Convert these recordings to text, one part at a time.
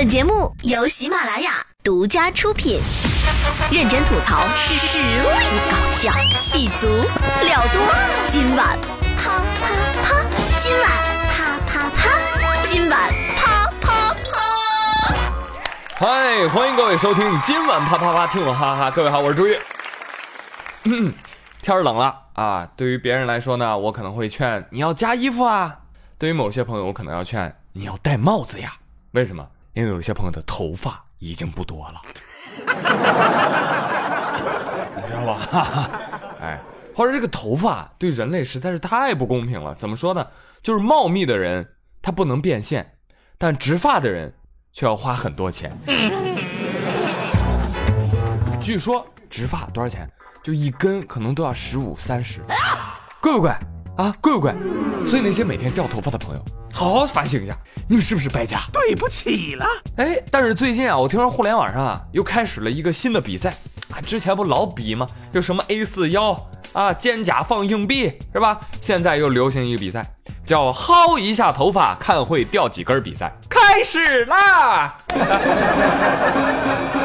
本节目由喜马拉雅独家出品，认真吐槽，实力搞笑，戏足料多。今晚啪啪啪，今晚啪啪啪，今晚啪啪啪。嗨，欢迎各位收听今晚啪啪啪，听我哈哈。各位好，我是朱玉。天冷了啊，对于别人来说呢，我可能会劝你要加衣服啊；对于某些朋友，我可能要劝你要戴帽子呀。为什么？因为有些朋友的头发已经不多了，你知道吧？哎，或者这个头发对人类实在是太不公平了。怎么说呢？就是茂密的人他不能变现，但植发的人却要花很多钱。据说植发多少钱？就一根可能都要十五三十，贵不贵啊？贵不贵？所以那些每天掉头发的朋友。好好反省一下，你们是不是败家？对不起了。哎，但是最近啊，我听说互联网上啊又开始了一个新的比赛啊，之前不老比吗？就什么 A 四腰啊，肩胛放硬币是吧？现在又流行一个比赛，叫薅一下头发看会掉几根比赛，开始啦！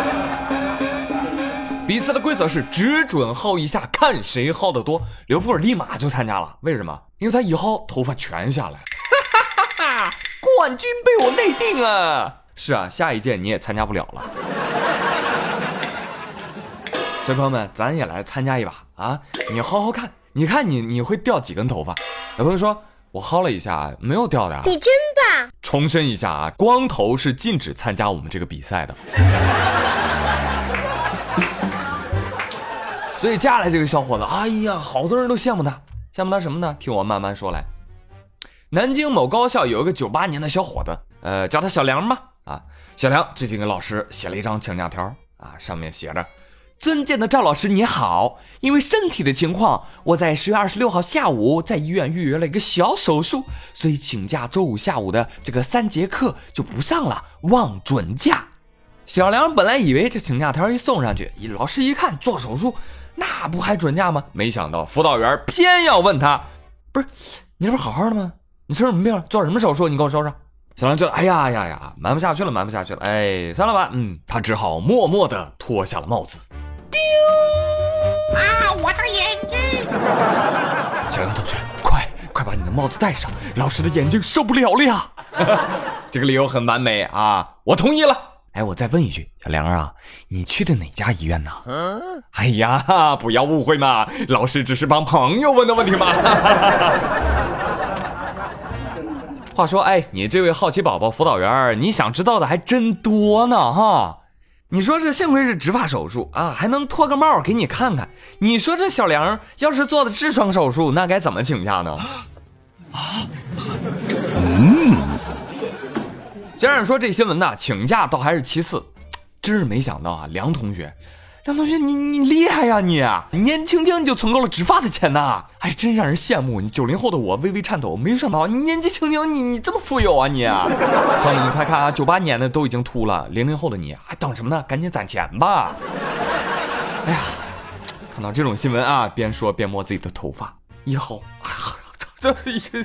比赛的规则是只准薅一下，看谁薅得多。刘富尔立马就参加了，为什么？因为他一薅头发全下来。哈哈哈冠军被我内定了！是啊，下一届你也参加不了了。所以朋友们，咱也来参加一把啊！你薅薅看，你看你你会掉几根头发？有朋友说我薅了一下，没有掉的。你真棒！重申一下啊，光头是禁止参加我们这个比赛的。所以接下来这个小伙子，哎呀，好多人都羡慕他，羡慕他什么呢？听我慢慢说来。南京某高校有一个九八年的小伙子，呃，叫他小梁吧。啊，小梁最近给老师写了一张请假条，啊，上面写着：“尊敬的赵老师你好，因为身体的情况，我在十月二十六号下午在医院预约了一个小手术，所以请假周五下午的这个三节课就不上了，望准假。”小梁本来以为这请假条一送上去，老师一看做手术，那不还准假吗？没想到辅导员偏要问他：“不是，你这不好好的吗？”你生什么病？做什么手术？你给我说说。小杨觉得，哎呀呀呀，瞒不下去了，瞒不下去了。哎，算了吧。嗯，他只好默默地脱下了帽子。丢！啊，我的眼睛！小杨同学，快快把你的帽子戴上，老师的眼睛受不了了呀。这个理由很完美啊，我同意了。哎，我再问一句，小梁啊，你去的哪家医院呢？嗯哎呀，不要误会嘛，老师只是帮朋友问的问题嘛。话说，哎，你这位好奇宝宝辅导员，你想知道的还真多呢，哈！你说这幸亏是植发手术啊，还能脱个帽给你看看。你说这小梁要是做的痔疮手术，那该怎么请假呢？啊？嗯。家长说这新闻呢，请假倒还是其次，真是没想到啊，梁同学。梁同学，你你厉害呀！你年轻轻就存够了植发的钱呐，还真让人羡慕。你九零后的我微微颤抖，没想到你年纪轻轻，你你这么富有啊！你，朋友们，你快看啊，九八年的都已经秃了，零零后的你还等什么呢？赶紧攒钱吧！哎呀，看到这种新闻啊，边说边摸自己的头发，以后，这是一些，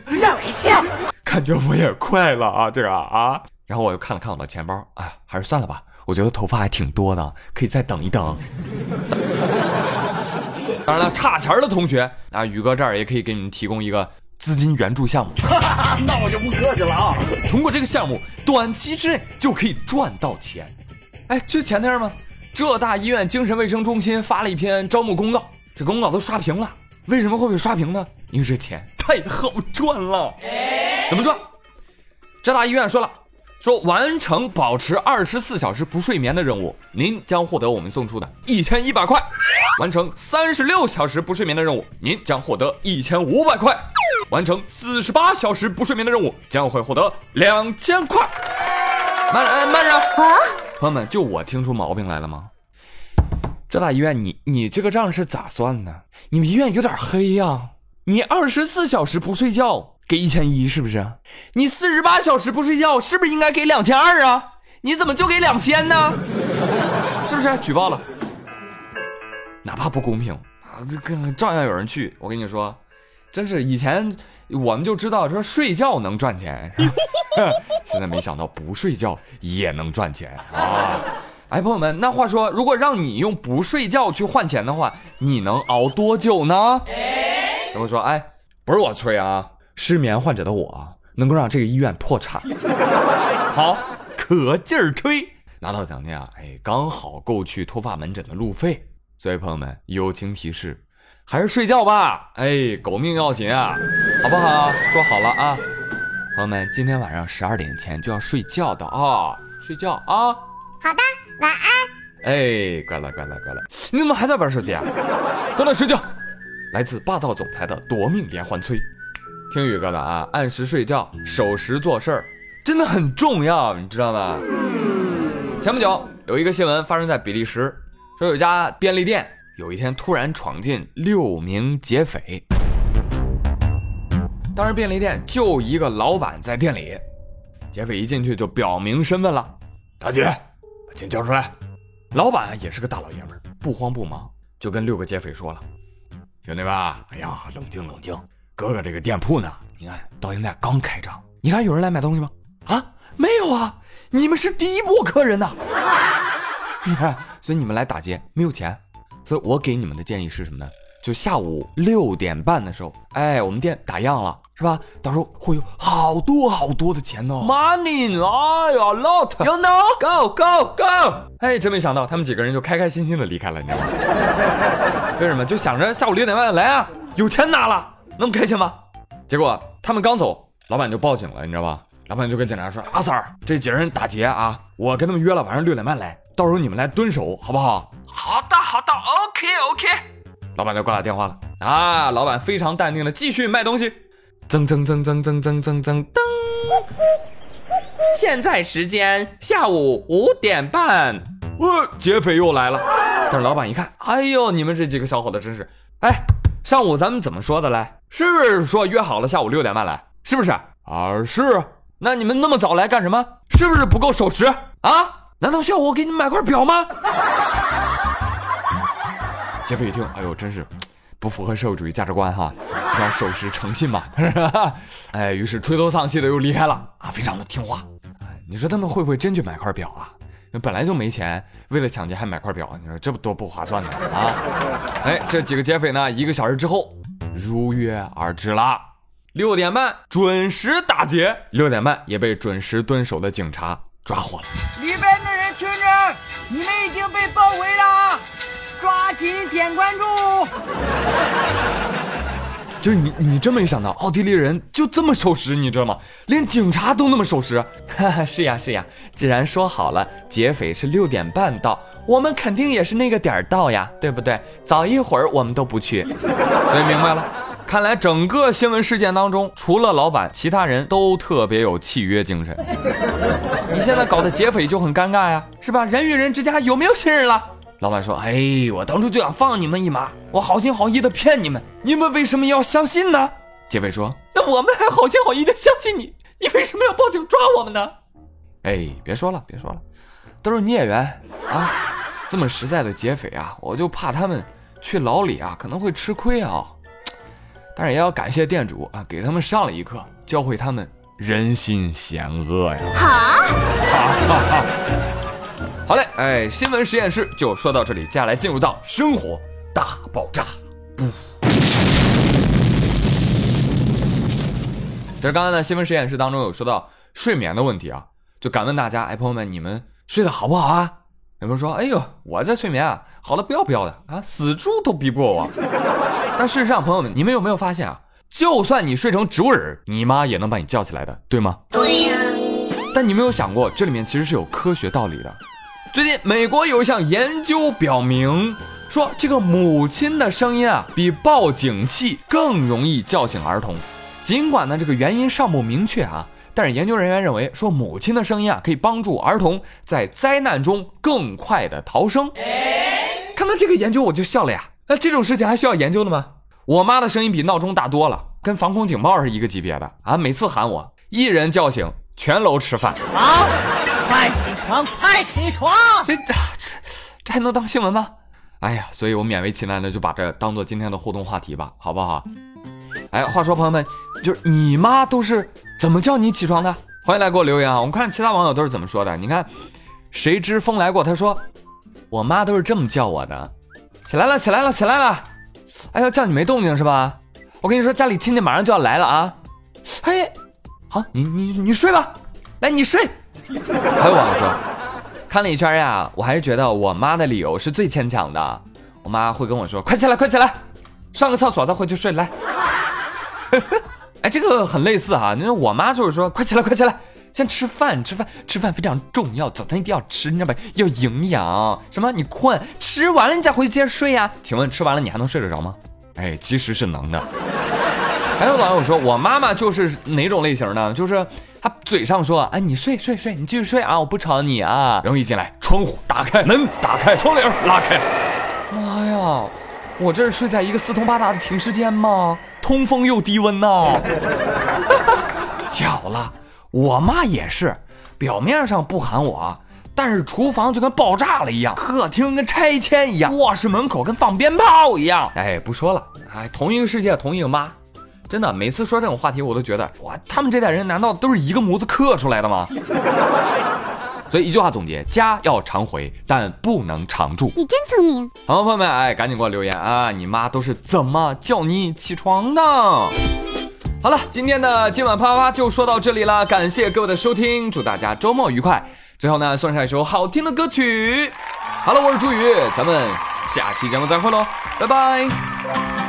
感觉我也快了啊，这个啊。然后我又看了看我的钱包，哎，还是算了吧。我觉得头发还挺多的，可以再等一等。当然了，差钱的同学啊，宇哥这儿也可以给你们提供一个资金援助项目。那我就不客气了啊！通过这个项目，短期之内就可以赚到钱。哎，就前天吗？浙大医院精神卫生中心发了一篇招募公告，这公告都刷屏了。为什么会被刷屏呢？因为这钱太好赚了。怎么赚？浙大医院说了。说完成保持二十四小时不睡眠的任务，您将获得我们送出的一千一百块；完成三十六小时不睡眠的任务，您将获得一千五百块；完成四十八小时不睡眠的任务，将会获得两千块。慢慢着啊！朋友们，就我听出毛病来了吗？浙大医院，你你这个账是咋算的？你们医院有点黑呀！你二十四小时不睡觉。给一千一是不是？你四十八小时不睡觉，是不是应该给两千二啊？你怎么就给两千呢？是不是？举报了，哪怕不公平啊，这照样有人去。我跟你说，真是以前我们就知道说睡觉能赚钱，现在没想到不睡觉也能赚钱啊！哎，朋友们，那话说，如果让你用不睡觉去换钱的话，你能熬多久呢？有人说，哎，不是我吹啊，失眠患者的我能够让这个医院破产。好，可劲儿吹，拿到奖金啊，哎，刚好够去脱发门诊的路费。所以朋友们，友情提示，还是睡觉吧，哎，狗命要紧啊，好不好？说好了啊，朋友们，今天晚上十二点前就要睡觉的啊，睡觉啊。好的，晚安。哎，乖了乖了乖了，你怎么还在玩手机啊？过来睡觉。来自霸道总裁的夺命连环催，听宇哥的啊，按时睡觉，守时做事儿，真的很重要，你知道吗？前不久有一个新闻发生在比利时，说有家便利店有一天突然闯进六名劫匪，当时便利店就一个老板在店里，劫匪一进去就表明身份了，大姐，把钱交出来。老板也是个大老爷们儿，不慌不忙就跟六个劫匪说了：“兄弟们，哎呀，冷静冷静，哥哥这个店铺呢，你看到现在刚开张，你看有人来买东西吗？啊，没有啊，你们是第一波客人呐。你看，所以你们来打劫没有钱，所以我给你们的建议是什么呢？就下午六点半的时候，哎，我们店打烊了，是吧？到时候会有好多好多的钱呢，money，哎呀，lot，you know，go go go，哎，真没想到他们几个人就开开心心的离开了，你知道吗？为什么？就想着下午六点半来啊，有钱拿了，那么开心吗？结果他们刚走，老板就报警了，你知道吧？老板就跟警察说：“阿 Sir，这几人打劫啊，我跟他们约了晚上六点半来，到时候你们来蹲守，好不好？”好的，好的，OK OK。老板就挂了电话了啊！老板非常淡定的继续卖东西，噌噌噌噌噌噌噌噌噔。现在时间下午五点半，呃，劫匪又来了。但是老板一看，哎呦，你们这几个小伙子真是，哎，上午咱们怎么说的来？是不是说约好了下午六点半来？是不是？啊，是。那你们那么早来干什么？是不是不够守时啊？难道需要我给你买块表吗？劫匪一听，哎呦，真是不符合社会主义价值观哈！要守时诚信嘛，哎，于是垂头丧气的又离开了啊，非常的听话。哎，你说他们会不会真去买块表啊？本来就没钱，为了抢劫还买块表，你说这不多不划算呢啊？哎，这几个劫匪呢，一个小时之后如约而至啦，六点半准时打劫，六点半也被准时蹲守的警察抓获了。里边的人听着，你们已经被包围了。抓紧点关注！就是你，你真没想到，奥地利人就这么守时，你知道吗？连警察都那么守时。哈哈，是呀是呀，既然说好了劫匪是六点半到，我们肯定也是那个点儿到呀，对不对？早一会儿我们都不去。所以明白了，看来整个新闻事件当中，除了老板，其他人都特别有契约精神。你现在搞得劫匪就很尴尬呀，是吧？人与人之间有没有信任了？老板说：“哎，我当初就想放你们一马，我好心好意的骗你们，你们为什么要相信呢？”劫匪说：“那我们还好心好意的相信你，你为什么要报警抓我们呢？”哎，别说了，别说了，都是孽缘啊！这么实在的劫匪啊，我就怕他们去牢里啊可能会吃亏啊。但是也要感谢店主啊，给他们上了一课，教会他们人心险恶呀。哈，哈哈。好嘞，哎，新闻实验室就说到这里，接下来进入到生活大爆炸。不，其实刚才呢，新闻实验室当中有说到睡眠的问题啊，就敢问大家，哎，朋友们，你们睡得好不好啊？有人说，哎呦，我在睡眠啊，好的不要不要的啊，死猪都比不过我。但事实上，朋友们，你们有没有发现啊？就算你睡成植物人，你妈也能把你叫起来的，对吗？对呀。但你没有想过，这里面其实是有科学道理的。最近，美国有一项研究表明，说这个母亲的声音啊，比报警器更容易叫醒儿童。尽管呢，这个原因尚不明确啊，但是研究人员认为，说母亲的声音啊，可以帮助儿童在灾难中更快的逃生。看到这个研究，我就笑了呀。那这种事情还需要研究的吗？我妈的声音比闹钟大多了，跟防空警报是一个级别的啊。每次喊我，一人叫醒全楼吃饭。好，快起床，快起床！这这这还能当新闻吗？哎呀，所以我勉为其难的就把这当做今天的互动话题吧，好不好？哎，话说朋友们，就是你妈都是怎么叫你起床的？欢迎来给我留言啊！我们看其他网友都是怎么说的。你看，谁知风来过，他说我妈都是这么叫我的：起来了，起来了，起来了！哎呦，叫你没动静是吧？我跟你说，家里亲戚马上就要来了啊！嘿，好，你你你睡吧，来你睡。还有网友说，看了一圈呀，我还是觉得我妈的理由是最牵强的。我妈会跟我说：“快起来，快起来，上个厕所再回去睡。”来，哎，这个很类似哈。那我妈就是说：“快起来，快起来，先吃饭，吃饭，吃饭非常重要，早餐一定要吃，你知道吧？要营养。什么？你困，吃完了你再回去接着睡呀？请问吃完了你还能睡得着吗？哎，其实是能的。还有网友说，我妈妈就是哪种类型呢？就是她嘴上说：“哎，你睡睡睡，你继续睡啊，我不吵你啊。”然后一进来，窗户打开，门打开，窗帘拉开。妈呀，我这是睡在一个四通八达的停尸间吗？通风又低温呐！巧了，我妈也是，表面上不喊我，但是厨房就跟爆炸了一样，客厅跟拆迁一样，卧室门口跟放鞭炮一样。哎，不说了，哎，同一个世界，同一个妈，真的，每次说这种话题，我都觉得，哇，他们这代人难道都是一个模子刻出来的吗？所以一句话总结：家要常回，但不能常住。你真聪明。好，朋友们，哎，赶紧给我留言啊！你妈都是怎么叫你起床的？好了，今天的今晚啪啪啪就说到这里了，感谢各位的收听，祝大家周末愉快。最后呢，送上一首好听的歌曲。好了，我是朱宇，咱们下期节目再会喽，拜拜。